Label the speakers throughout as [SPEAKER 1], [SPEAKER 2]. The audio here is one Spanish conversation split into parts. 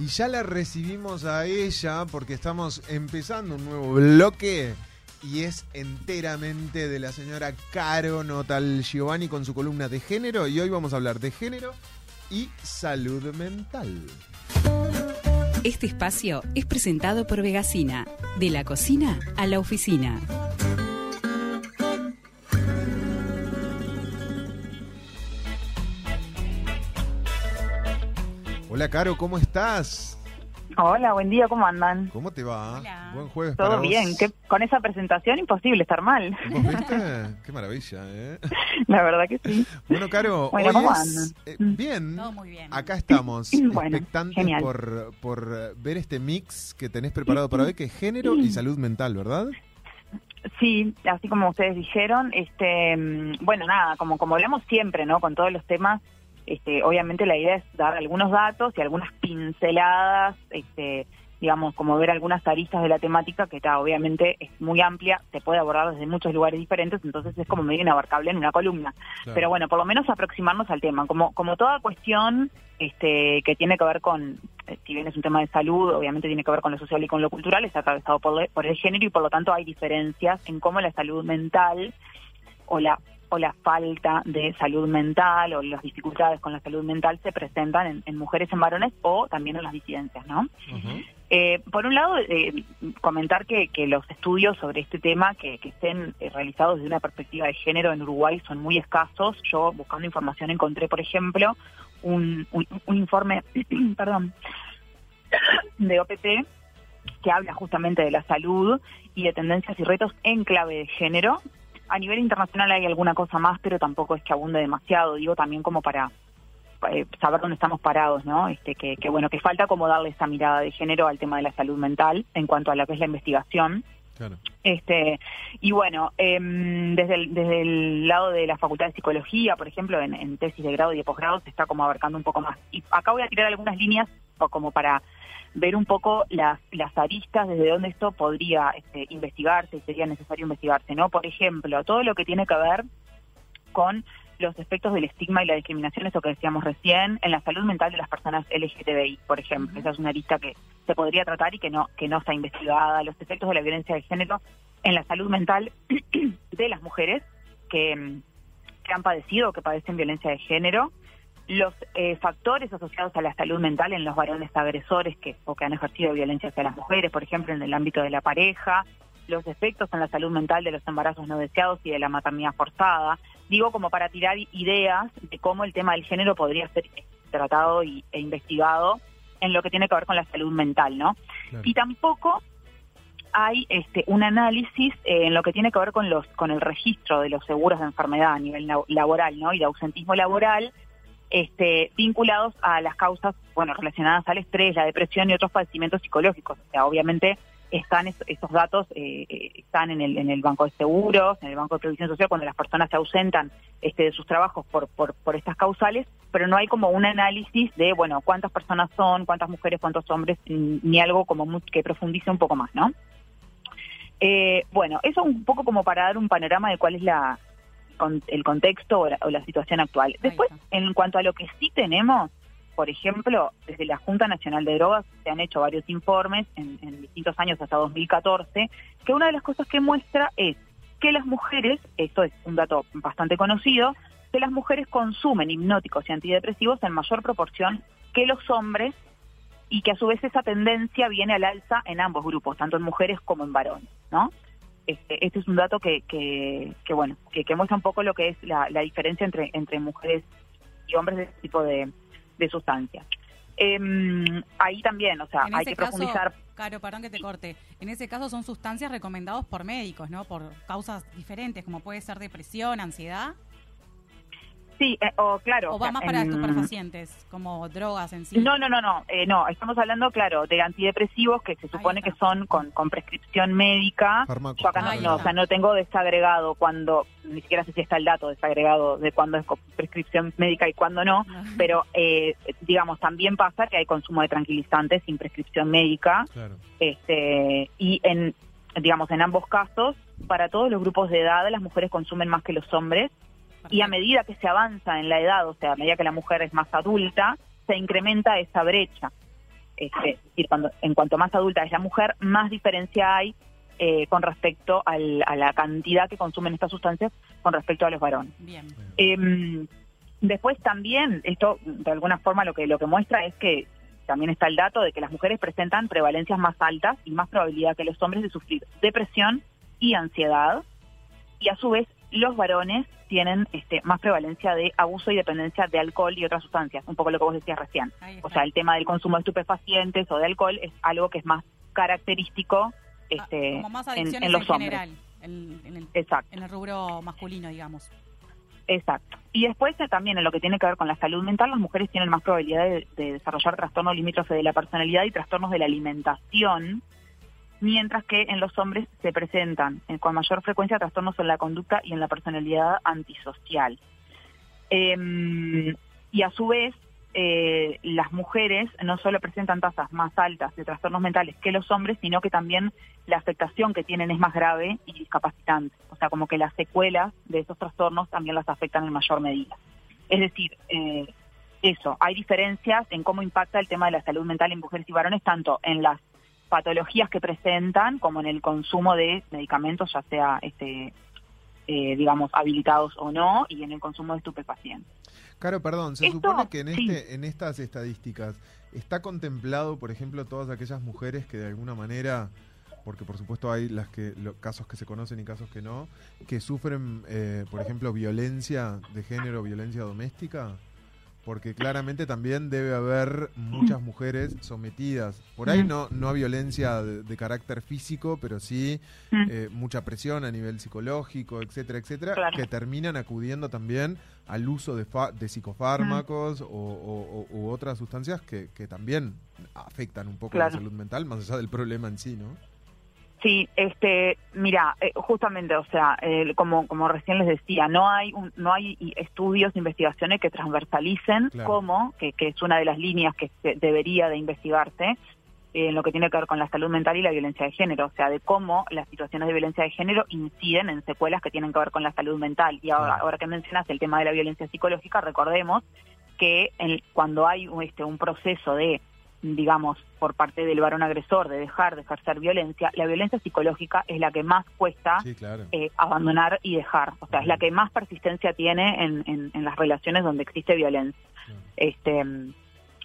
[SPEAKER 1] Y ya la recibimos a ella porque estamos empezando un nuevo bloque y es enteramente de la señora Caro Notal Giovanni con su columna de género y hoy vamos a hablar de género y salud mental.
[SPEAKER 2] Este espacio es presentado por Vegasina, de la cocina a la oficina.
[SPEAKER 1] Hola Caro, ¿cómo estás?
[SPEAKER 3] Hola, buen día, ¿cómo andan?
[SPEAKER 1] ¿Cómo te va?
[SPEAKER 2] Hola.
[SPEAKER 1] Buen jueves para
[SPEAKER 3] Todo
[SPEAKER 1] vos.
[SPEAKER 3] bien, que con esa presentación imposible estar mal.
[SPEAKER 1] ¿Vos viste? Qué maravilla, ¿eh?
[SPEAKER 3] La verdad que sí.
[SPEAKER 1] Bueno, Caro,
[SPEAKER 3] Bueno,
[SPEAKER 1] hoy
[SPEAKER 3] ¿cómo
[SPEAKER 1] es-
[SPEAKER 3] andan?
[SPEAKER 1] eh,
[SPEAKER 3] Mm.
[SPEAKER 1] bien.
[SPEAKER 2] Todo muy bien.
[SPEAKER 1] Acá estamos,
[SPEAKER 3] Bueno,
[SPEAKER 1] expectantes
[SPEAKER 3] genial.
[SPEAKER 1] por, por ver este mix que tenés preparado para hoy, que es género y salud mental, ¿verdad?
[SPEAKER 3] Sí, así como ustedes dijeron, este, mm, bueno, nada, como como hablamos siempre, ¿no? Con todos los temas, este, obviamente la idea es dar algunos datos y algunas pinceladas, este, digamos, como ver algunas aristas de la temática que está, obviamente es muy amplia, se puede abordar desde muchos lugares diferentes, entonces es como medio inabarcable en una columna.
[SPEAKER 1] Claro.
[SPEAKER 3] Pero bueno, por lo menos aproximarnos al tema. Como, como toda cuestión este, que tiene que ver con, eh, si bien es un tema de salud, obviamente tiene que ver con lo social y con lo cultural, está atravesado por, le- por el género y por lo tanto hay diferencias en cómo la salud mental o la o la falta de salud mental o las dificultades con la salud mental se presentan en, en mujeres en varones o también en las disidencias, ¿no? Eh, por un lado, eh, comentar que, que los estudios sobre este tema que, que estén eh, realizados desde una perspectiva de género en Uruguay son muy escasos. Yo, buscando información, encontré, por ejemplo, un, un- un informe, perdón, de OPT que habla justamente de la salud y de tendencias y retos en clave de género. A nivel internacional hay alguna cosa más, pero tampoco es que abunde demasiado, digo también como para eh, saber dónde estamos parados, ¿no? Este, que, que bueno, que falta como darle esa mirada de género al tema de la salud mental en cuanto a lo que es la investigación.
[SPEAKER 1] Claro.
[SPEAKER 3] Este, y bueno, em, desde, el, desde el lado de la Facultad de Psicología, por ejemplo, en, en tesis de grado y de posgrado se está como abarcando un poco más. Y acá voy a tirar algunas líneas como para ver un poco las, las aristas desde donde esto podría este, investigarse y sería necesario investigarse, ¿no? Por ejemplo, todo lo que tiene que ver con los efectos del estigma y la discriminación, eso que decíamos recién, en la salud mental de las personas LGTBI, por ejemplo. Esa es una lista que se podría tratar y que no, que no está investigada. Los efectos de la violencia de género en la salud mental de las mujeres que, que han padecido o que padecen violencia de género. Los eh, factores asociados a la salud mental en los varones agresores que, o que han ejercido violencia hacia las mujeres, por ejemplo, en el ámbito de la pareja. Los efectos en la salud mental de los embarazos no deseados y de la maternidad forzada digo como para tirar ideas de cómo el tema del género podría ser tratado y, e investigado en lo que tiene que ver con la salud mental, ¿no?
[SPEAKER 1] Claro.
[SPEAKER 3] Y tampoco hay este, un análisis eh, en lo que tiene que ver con los con el registro de los seguros de enfermedad a nivel la- laboral, ¿no? Y de ausentismo laboral, este, vinculados a las causas, bueno, relacionadas al estrés, la depresión y otros padecimientos psicológicos. O sea, obviamente están es- esos datos eh, eh, están en el, en el banco de seguros, en el banco de previsión social cuando las personas se ausentan este, de sus trabajos por, por, por estas causales, pero no hay como un análisis de, bueno, cuántas personas son, cuántas mujeres, cuántos hombres, ni algo como mu- que profundice un poco más, ¿no? Eh, bueno, eso un poco como para dar un panorama de cuál es la con- el contexto o la, o la situación actual. Después, en cuanto a lo que sí tenemos, por ejemplo, desde la Junta Nacional de Drogas se han hecho varios informes en, en distintos años hasta 2014, que una de las cosas que muestra es que las mujeres, esto es un dato bastante conocido, que las mujeres consumen hipnóticos y antidepresivos en mayor proporción que los hombres y que a su vez esa tendencia viene al alza en ambos grupos, tanto en mujeres como en varones, ¿no? Este, este es un dato que, que, que, bueno, que, que muestra un poco lo que es la, la diferencia entre, entre mujeres y hombres de este tipo de, de sustancias. Em, ahí también, o sea,
[SPEAKER 2] En
[SPEAKER 3] hay que
[SPEAKER 2] caso,
[SPEAKER 3] profundizar.
[SPEAKER 2] Caro, perdón que te corte. En ese caso son sustancias recomendadas por médicos, ¿no? Por causas diferentes, como puede ser depresión, ansiedad.
[SPEAKER 3] Sí, eh, o claro.
[SPEAKER 2] O
[SPEAKER 3] o
[SPEAKER 2] va
[SPEAKER 3] sea,
[SPEAKER 2] más para
[SPEAKER 3] en-
[SPEAKER 2] estupefacientes, como drogas en sí.
[SPEAKER 3] No, no, no, no, eh, no, estamos hablando, claro, de antidepresivos que se supone que son con, con prescripción médica.
[SPEAKER 1] Fármacos.
[SPEAKER 3] Yo acá no, no, o sea, no tengo desagregado cuando, ni siquiera sé si está el dato desagregado de cuándo es prescripción médica y cuándo no,
[SPEAKER 2] No.
[SPEAKER 3] pero eh, digamos, también pasa que hay consumo de tranquilizantes sin prescripción médica
[SPEAKER 1] Claro.
[SPEAKER 3] este y en digamos en ambos casos para todos los grupos de edad las mujeres consumen más que los hombres y a medida que se avanza en la edad, o sea, a medida que la mujer es más adulta, se incrementa esa brecha. este, es decir, cuando, en cuanto más adulta es la mujer, más diferencia hay eh, con respecto al- a la cantidad que consumen estas sustancias con respecto a los varones.
[SPEAKER 2] Bien.
[SPEAKER 3] Eh, después también, esto de alguna forma lo que, lo que muestra es que también está el dato de que las mujeres presentan prevalencias más altas y más probabilidad que los hombres de sufrir depresión y ansiedad. Y a su vez, los varones tienen este, más prevalencia de abuso y dependencia de alcohol y otras sustancias, un poco lo que vos decías recién. O sea, el tema del consumo de estupefacientes o de alcohol es algo que es más característico
[SPEAKER 2] Ah,
[SPEAKER 3] este,
[SPEAKER 2] como más
[SPEAKER 3] en, los hombres.
[SPEAKER 2] general, en, en el,
[SPEAKER 3] Exacto.
[SPEAKER 2] en el rubro masculino, digamos.
[SPEAKER 3] Exacto. Y después eh, también en lo que tiene que ver con la salud mental, las mujeres tienen más probabilidad de, de desarrollar trastornos limítrofes de la personalidad y trastornos de la alimentación, mientras que en los hombres se presentan eh, con mayor frecuencia trastornos en la conducta y en la personalidad antisocial. Em, y a su vez, eh, las mujeres no solo presentan tasas más altas de trastornos mentales que los hombres, sino que también la afectación que tienen es más grave y discapacitante. O sea, como que las secuelas de esos trastornos también las afectan en mayor medida. Es decir, eh, eso, hay diferencias en cómo impacta el tema de la salud mental en mujeres y varones, tanto en las patologías que presentan como en el consumo de medicamentos, ya sea, este, eh, digamos, habilitados o no, y en el consumo de estupefacientes.
[SPEAKER 1] Claro, perdón, se
[SPEAKER 3] Esto,
[SPEAKER 1] supone que en,
[SPEAKER 3] sí.
[SPEAKER 1] este, en estas estadísticas está contemplado, por ejemplo, todas aquellas mujeres que de alguna manera, porque por supuesto hay las que lo- casos que se conocen y casos que no, que sufren, eh, por ejemplo, violencia de género, violencia doméstica, porque claramente también debe haber muchas mujeres sometidas, por ahí no, no a violencia de, de carácter físico, pero sí eh, mucha presión a nivel psicológico, etcétera, etcétera,
[SPEAKER 3] Claro.
[SPEAKER 1] que terminan acudiendo también al uso de, fa- de psicofármacos o, o- o- u otras sustancias que, que también afectan un poco
[SPEAKER 3] Claro.
[SPEAKER 1] la salud mental, más allá del problema en sí, ¿no?
[SPEAKER 3] Sí, este, mira, eh, justamente, o sea, eh, como como recién les decía, no hay un- no hay estudios, investigaciones que transversalicen
[SPEAKER 1] Claro.
[SPEAKER 3] cómo, que, que es una de las líneas que se- debería de investigarse eh, en lo que tiene que ver con la salud mental y la violencia de género, o sea, de cómo las situaciones de violencia de género inciden en secuelas que tienen que ver con la salud mental. Y ahora,
[SPEAKER 1] Claro.
[SPEAKER 3] ahora que mencionas el tema de la violencia psicológica, recordemos que en- cuando hay un, este, un proceso de digamos, por parte del varón agresor de dejar de ejercer violencia, la violencia psicológica es la que más cuesta
[SPEAKER 1] Sí, claro.
[SPEAKER 3] eh, abandonar y dejar. O sea, es la que más persistencia tiene en, en- en las relaciones donde existe violencia. Este,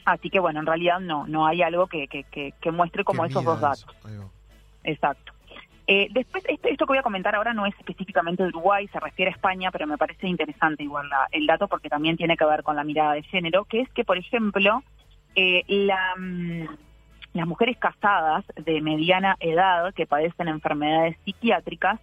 [SPEAKER 3] así que, bueno, en realidad no, no hay algo que, que, que, que muestre como esos dos datos.
[SPEAKER 1] eso.
[SPEAKER 3] Exacto. Eh, después, este- esto que voy a comentar ahora no es específicamente de Uruguay, se refiere a España, pero me parece interesante igual la- el dato porque también tiene que ver con la mirada de género, que es que, por ejemplo, eh, la, mm, las mujeres casadas de mediana edad que padecen enfermedades psiquiátricas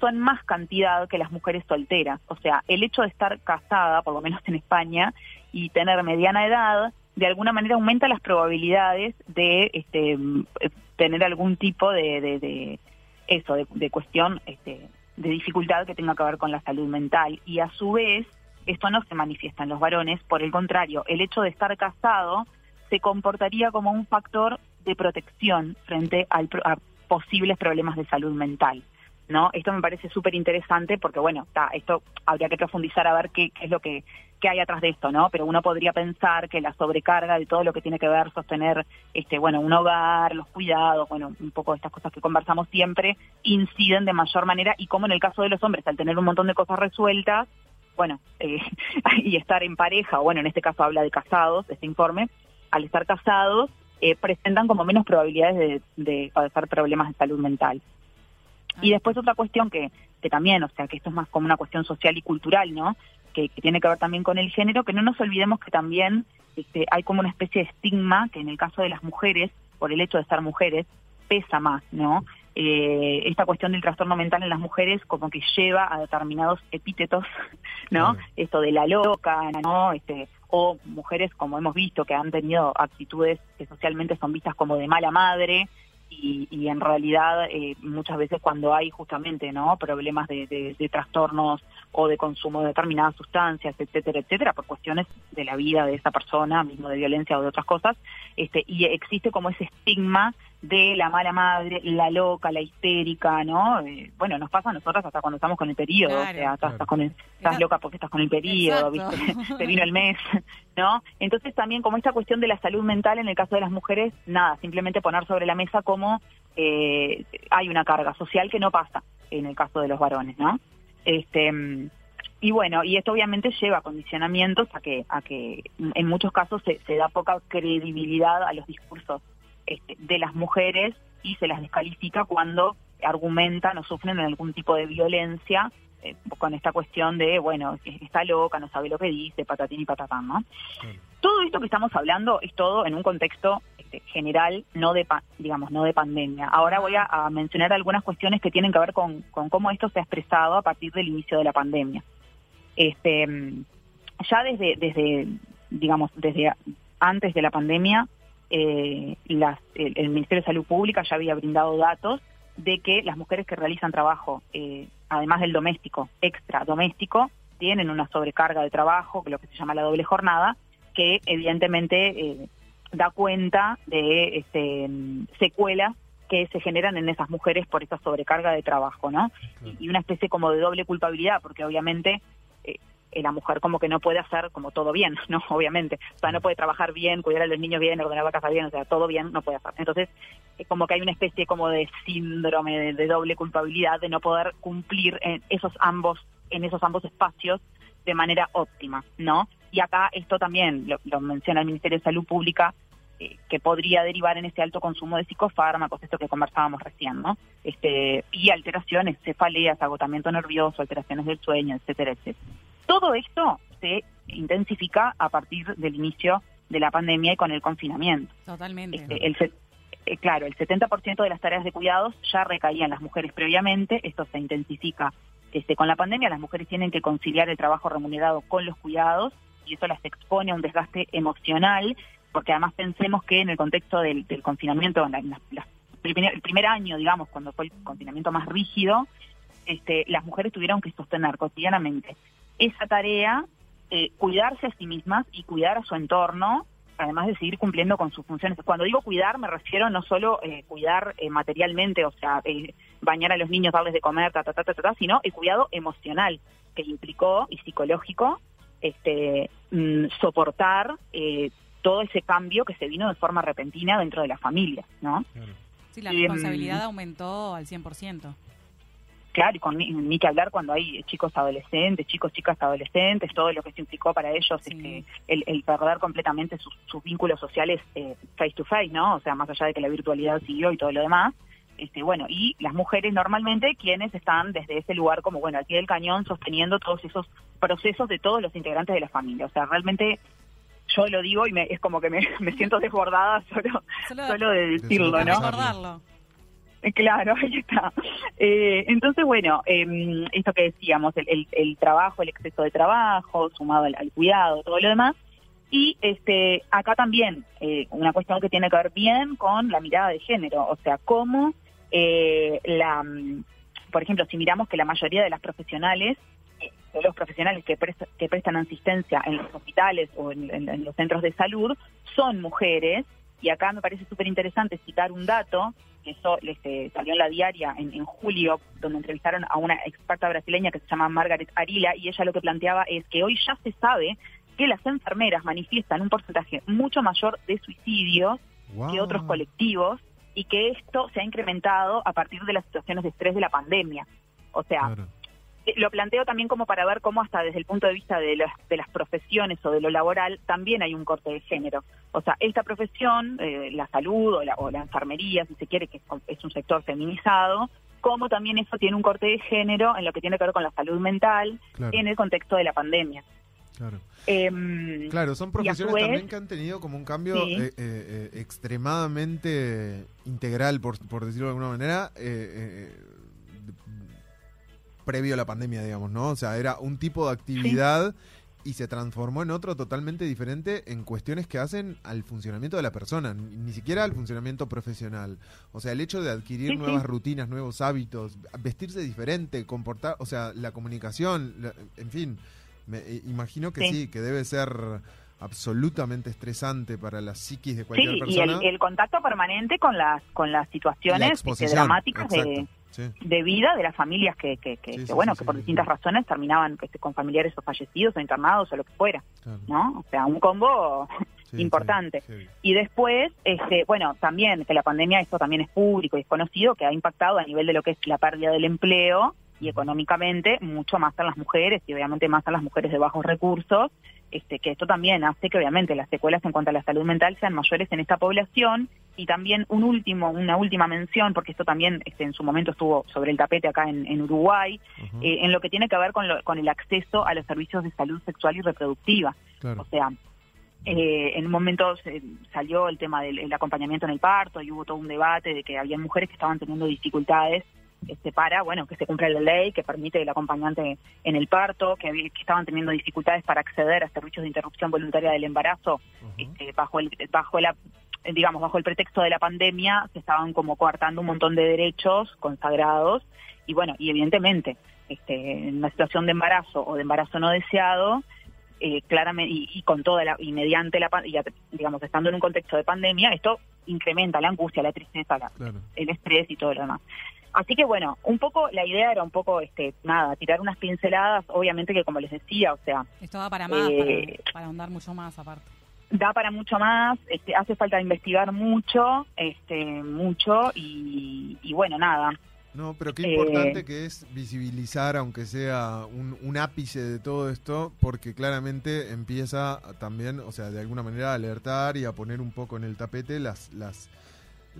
[SPEAKER 3] son más cantidad que las mujeres solteras. O sea, el hecho de estar casada, por lo menos en España, y tener mediana edad, de alguna manera aumenta las probabilidades de este, mm, eh, tener algún tipo de, de- de- eso, de, de cuestión este, de dificultad que tenga que ver con la salud mental. Y a su vez, esto no se manifiesta en los varones, por el contrario, el hecho de estar casado se comportaría como un factor de protección frente al a posibles problemas de salud mental. ¿no? Esto me parece súper interesante porque, bueno, ta, esto habría que profundizar a ver qué, qué es lo que, qué hay atrás de esto, ¿no? Pero uno podría pensar que la sobrecarga de todo lo que tiene que ver sostener, este, bueno, un hogar, los cuidados, bueno, un poco estas cosas que conversamos siempre, inciden de mayor manera y como en el caso de los hombres, al tener un montón de cosas resueltas, bueno, eh, y estar en pareja, o bueno, en este caso habla de casados, este informe, al estar casados, eh, presentan como menos probabilidades de, de padecer problemas de salud mental. Y después otra cuestión que, que también, o sea, que esto es más como una cuestión social y cultural, ¿no? Que, que tiene que ver también con el género, que no nos olvidemos que también este, hay como una especie de estigma que en el caso de las mujeres, por el hecho de ser mujeres, pesa más, ¿no? Eh, esta cuestión del trastorno mental en las mujeres como que lleva a determinados epítetos, ¿no? Esto de la loca, ¿no? Este, o mujeres, como hemos visto, que han tenido actitudes que socialmente son vistas como de mala madre, y, y en realidad eh, muchas veces cuando hay justamente no problemas de, de- de trastornos o de consumo de determinadas sustancias etcétera etcétera por cuestiones de la vida de esa persona mismo de violencia o de otras cosas este y existe como ese estigma de la mala madre, la loca, la histérica, ¿no? Eh, bueno, nos pasa a nosotras hasta cuando estamos con el periodo,
[SPEAKER 2] Claro.
[SPEAKER 3] o sea, estás,
[SPEAKER 1] Claro.
[SPEAKER 3] estás con el- estás
[SPEAKER 2] Está-
[SPEAKER 3] loca porque estás con el periodo,
[SPEAKER 2] Exacto.
[SPEAKER 3] ¿viste? Te vino el mes, ¿no? Entonces también como esta cuestión de la salud mental en el caso de las mujeres, nada, simplemente poner sobre la mesa cómo eh, hay una carga social que no pasa en el caso de los varones, ¿no? Este y bueno, y esto obviamente lleva a condicionamientos a que, a que en muchos casos se, se da poca credibilidad a los discursos este, de las mujeres y se las descalifica cuando argumentan o sufren algún tipo de violencia eh, con esta cuestión de, bueno, está loca, no sabe lo que dice, patatín y patatán, ¿no? Todo esto que estamos hablando es todo en un contexto este, general, no de, pa- digamos, no de pandemia. Ahora voy a, a mencionar algunas cuestiones que tienen que ver con, con cómo esto se ha expresado a partir del inicio de la pandemia. Este, mm, ya desde, desde, digamos, desde antes de la pandemia, eh, las- el, el Ministerio de Salud Pública ya había brindado datos de que las mujeres que realizan trabajo, eh, además del doméstico, extra doméstico, tienen una sobrecarga de trabajo, lo que se llama la doble jornada, que evidentemente eh, da cuenta de este, secuelas que se generan en esas mujeres por esa sobrecarga de trabajo, ¿no? Y una especie como de doble culpabilidad, porque obviamente eh, la mujer como que no puede hacer como todo bien, ¿no? Obviamente. O sea, no puede trabajar bien, cuidar a los niños bien, ordenar la casa bien, o sea, todo bien no puede hacer. Entonces, es como que hay una especie como de síndrome de, de doble culpabilidad de no poder cumplir en esos ambos, en esos ambos espacios de manera óptima, ¿no? Y acá esto también lo, lo menciona el Ministerio de Salud Pública, eh, que podría derivar en ese alto consumo de psicofármacos, esto que conversábamos recién, ¿no? Este, y alteraciones, cefaleas, agotamiento nervioso, alteraciones del sueño, etcétera, etcétera. Todo esto se intensifica a partir del inicio de la pandemia y con el confinamiento.
[SPEAKER 2] Totalmente.
[SPEAKER 3] Este, el eh, claro, el 70% de las tareas de cuidados ya recaían las mujeres previamente, esto se intensifica este, con la pandemia, las mujeres tienen que conciliar el trabajo remunerado con los cuidados y eso las expone a un desgaste emocional, porque además pensemos que en el contexto del, del confinamiento, en la- en las primer- el primer año, digamos, cuando fue el confinamiento más rígido, este, las mujeres tuvieron que sostener cotidianamente esa tarea, eh, cuidarse a sí mismas y cuidar a su entorno, además de seguir cumpliendo con sus funciones. Cuando digo cuidar, me refiero no solo eh, cuidar eh, materialmente, o sea, eh, bañar a los niños, darles de comer, ta, ta, ta, ta, ta, ta, sino el cuidado emocional que implicó y psicológico este, mm, soportar eh, todo ese cambio que se vino de forma repentina dentro de la familia, ¿no?
[SPEAKER 1] Claro.
[SPEAKER 2] Sí, la
[SPEAKER 3] Em,
[SPEAKER 2] responsabilidad aumentó al 100%.
[SPEAKER 3] Claro, y con ni, ni que hablar cuando hay chicos adolescentes, chicos, chicas adolescentes, todo lo que se implicó para ellos,
[SPEAKER 2] Sí.
[SPEAKER 3] este, el, el perder completamente sus, sus vínculos sociales eh, face to face, ¿no? O sea, más allá de que la virtualidad siguió y todo lo demás. Este, bueno, y las mujeres normalmente quienes están desde ese lugar como, bueno, al pie del cañón sosteniendo todos esos procesos de todos los integrantes de la familia. O sea, realmente yo lo digo y me, es como que me, me siento desbordada solo,
[SPEAKER 2] Solo,
[SPEAKER 3] solo de decirlo,
[SPEAKER 2] de
[SPEAKER 3] ¿no?
[SPEAKER 2] recordarlo.
[SPEAKER 3] Claro, ahí está. Eh, entonces, bueno, eh, esto que decíamos, el, el- el trabajo, el exceso de trabajo, sumado al, cuidado, todo lo demás. Y este, acá también eh, una cuestión que tiene que ver bien con la mirada de género, o sea, cómo eh, la, por ejemplo, si miramos que la mayoría de las profesionales, eh, de los profesionales que, que prestan asistencia en los hospitales o en, en- en los centros de salud, son mujeres. Y acá me parece súper interesante citar un dato que eso este, salió en la diaria en, en julio, donde entrevistaron a una experta brasileña que se llama Margaret Arila, y ella lo que planteaba es que hoy ya se sabe que las enfermeras manifiestan un porcentaje mucho mayor de suicidios que otros colectivos y que esto se ha incrementado a partir de las situaciones de estrés de la pandemia. O sea,
[SPEAKER 1] Claro.
[SPEAKER 3] Lo planteo también como para ver cómo hasta desde el punto de vista de las, de las profesiones o de lo laboral también hay un corte de género. O sea, esta profesión, eh, la salud o la, o la enfermería, si se quiere, que es, un sector feminizado, como también eso tiene un corte de género en lo que tiene que ver con la salud mental
[SPEAKER 1] Claro.
[SPEAKER 3] en el contexto de la pandemia.
[SPEAKER 1] Claro.
[SPEAKER 3] Em,
[SPEAKER 1] Claro, son profesiones
[SPEAKER 3] vez-
[SPEAKER 1] también que han tenido como un cambio
[SPEAKER 3] Sí.
[SPEAKER 1] eh, eh, eh, extremadamente integral, por, por decirlo de alguna manera, eh, previo a la pandemia, digamos, ¿no? O sea, era un tipo de actividad y se transformó en otro totalmente diferente en cuestiones que hacen al funcionamiento de la persona, ni, ni siquiera al funcionamiento profesional. O sea, el hecho de adquirir
[SPEAKER 3] Sí,
[SPEAKER 1] nuevas
[SPEAKER 3] sí.
[SPEAKER 1] rutinas, nuevos hábitos, vestirse diferente, comportar, o sea, la comunicación, la- en fin, me eh, imagino que sí. Que debe ser absolutamente estresante para la psiquis de cualquier
[SPEAKER 3] Sí, y
[SPEAKER 1] persona.
[SPEAKER 3] el, el contacto permanente con las con las
[SPEAKER 1] La
[SPEAKER 3] situaciones dramáticas de,
[SPEAKER 1] sí.
[SPEAKER 3] de vida de las familias que, que, que-
[SPEAKER 1] Sí,
[SPEAKER 3] que, bueno, que por distintas razones terminaban este, con familiares o fallecidos o internados o lo que fuera,
[SPEAKER 1] claro.
[SPEAKER 3] ¿no? O sea, un combo importante. Y después, este, bueno, también que la pandemia, esto también es público y es conocido, que ha impactado a nivel de lo que es la pérdida del empleo y económicamente mucho más a las mujeres y obviamente más a las mujeres de bajos recursos, este, que esto también hace que obviamente las secuelas en cuanto a la salud mental sean mayores en esta población y también un último, una última mención, porque esto también este, en su momento estuvo sobre el tapete acá en, en Uruguay, eh, en lo que tiene que ver con, lo- con el acceso a los servicios de salud sexual y reproductiva.
[SPEAKER 1] claro.
[SPEAKER 3] O sea, eh, en un momento se- salió el tema del el acompañamiento en el parto y hubo todo un debate de que había mujeres que estaban teniendo dificultades este, para, bueno, que se cumpla la ley que permite el acompañante en el parto, que, que estaban teniendo dificultades para acceder a servicios de interrupción voluntaria del embarazo este, bajo el bajo la digamos bajo el pretexto de la pandemia se estaban como coartando un montón de derechos consagrados y bueno y evidentemente este, en una situación de embarazo o de embarazo no deseado eh, claramente y, y con toda la y mediante la y digamos estando en un contexto de pandemia esto incrementa la angustia la tristeza la-
[SPEAKER 1] Claro.
[SPEAKER 3] el estrés y todo lo demás así que bueno un poco la idea era un poco este nada tirar unas pinceladas obviamente que como les decía o sea
[SPEAKER 2] Esto va para más,
[SPEAKER 3] Eh,
[SPEAKER 2] para, para ahondar mucho más aparte.
[SPEAKER 3] da para mucho más, este, hace falta investigar mucho, este, mucho y, y bueno, nada.
[SPEAKER 1] No, pero qué
[SPEAKER 3] Eh,
[SPEAKER 1] importante que es visibilizar, aunque sea un, un ápice de todo esto, porque claramente empieza a también, o sea, de alguna manera a alertar y a poner un poco en el tapete las, las,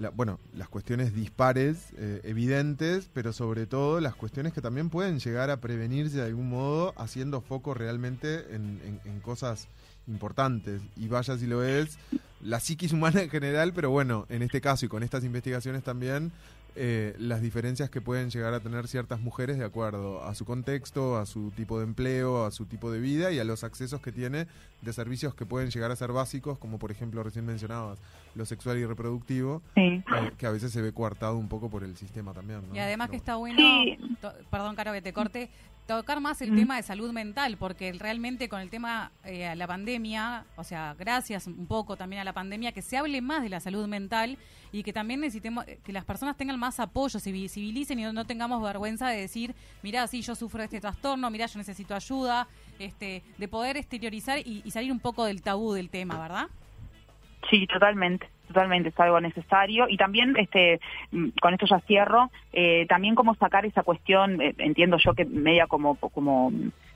[SPEAKER 1] la- bueno, las cuestiones dispares, eh, evidentes, pero sobre todo las cuestiones que también pueden llegar a prevenirse de algún modo, haciendo foco realmente en, en- en cosas importantes. Y vaya si lo es, la psiquis humana en general, pero bueno, en este caso y con estas investigaciones también, eh, las diferencias que pueden llegar a tener ciertas mujeres de acuerdo a su contexto, a su tipo de empleo, a su tipo de vida y a los accesos que tiene de servicios que pueden llegar a ser básicos, como por ejemplo recién mencionabas, lo sexual y reproductivo,
[SPEAKER 3] Sí.
[SPEAKER 1] eh, que a veces se ve coartado un poco por el sistema también. ¿no?
[SPEAKER 2] Y además que está bueno,
[SPEAKER 3] Sí.
[SPEAKER 2] perdón, Caro, que te corte, tocar más el
[SPEAKER 3] Mm.
[SPEAKER 2] tema de salud mental, porque realmente con el tema eh, la pandemia, o sea, gracias un poco también a la pandemia, que se hable más de la salud mental y que también necesitemos eh, que las personas tengan más apoyo, se visibilicen y no, no tengamos vergüenza de decir, mira, sí, yo sufro de este trastorno, mira, yo necesito ayuda, este, de poder exteriorizar y, y salir un poco del tabú del tema, ¿verdad?
[SPEAKER 3] Sí, totalmente, totalmente, es algo necesario. Y también, este, con esto ya cierro, eh, también cómo sacar esa cuestión, eh, entiendo yo que media como, como,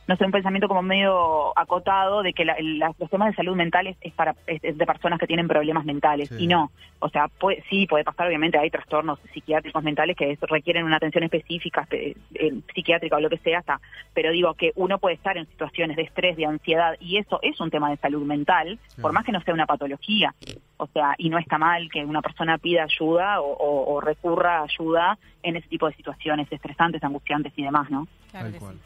[SPEAKER 3] no sé, un pensamiento como medio acotado de que la- la- los temas de salud mental es, es para es- es de personas que tienen problemas mentales.
[SPEAKER 1] Sí.
[SPEAKER 3] Y no, o sea, puede, sí, puede pasar, obviamente hay trastornos psiquiátricos mentales que requieren una atención específica, espe- eh, psiquiátrica o lo que sea, hasta, pero digo que uno puede estar en situaciones de estrés, de ansiedad, y eso es un tema de salud mental,
[SPEAKER 1] Sí.
[SPEAKER 3] por más que no sea una patología. O sea, y no está mal que una persona pida ayuda o, o- o recurra a ayuda en ese tipo de situaciones estresantes, angustiantes y demás, ¿no?
[SPEAKER 2] Claro
[SPEAKER 1] Tal cual.
[SPEAKER 2] sí.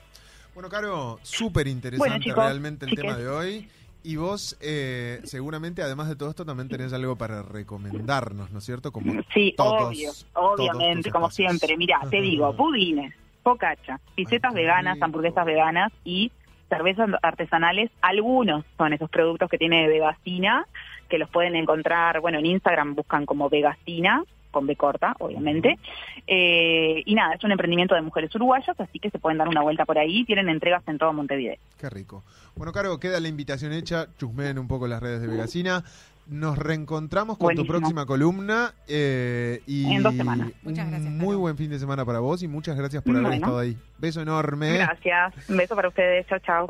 [SPEAKER 1] Bueno, Caro, súper interesante
[SPEAKER 3] Bueno, chicos,
[SPEAKER 1] realmente el
[SPEAKER 3] chiques.
[SPEAKER 1] tema de hoy. Y vos, eh, seguramente, además de todo esto, también tenés algo para recomendarnos, ¿no es cierto? Como
[SPEAKER 3] Sí,
[SPEAKER 1] todos-
[SPEAKER 3] obvio, obviamente, como siempre. Mira, te digo, budines, focaccia, pisetas
[SPEAKER 1] Ay,
[SPEAKER 3] veganas, hamburguesas veganas y cervezas artesanales. Algunos son esos productos que tiene Vegacina, que los pueden encontrar, bueno, en Instagram buscan como Vegacina, con B corta, obviamente. Eh, y nada, es un emprendimiento de mujeres uruguayas, así que se pueden dar una vuelta por ahí. Tienen entregas en todo Montevideo.
[SPEAKER 1] Qué rico. Bueno, Caro, queda la invitación hecha. Chusmeen un poco las redes de Vegacina. Nos reencontramos con
[SPEAKER 3] Buenísimo.
[SPEAKER 1] tu próxima columna. eh, y
[SPEAKER 3] En dos semanas.
[SPEAKER 2] Muchas gracias,
[SPEAKER 1] Muy buen fin de semana para vos y muchas gracias por haber estado ahí. Beso enorme.
[SPEAKER 3] Gracias. Un beso para ustedes. Chao, chao.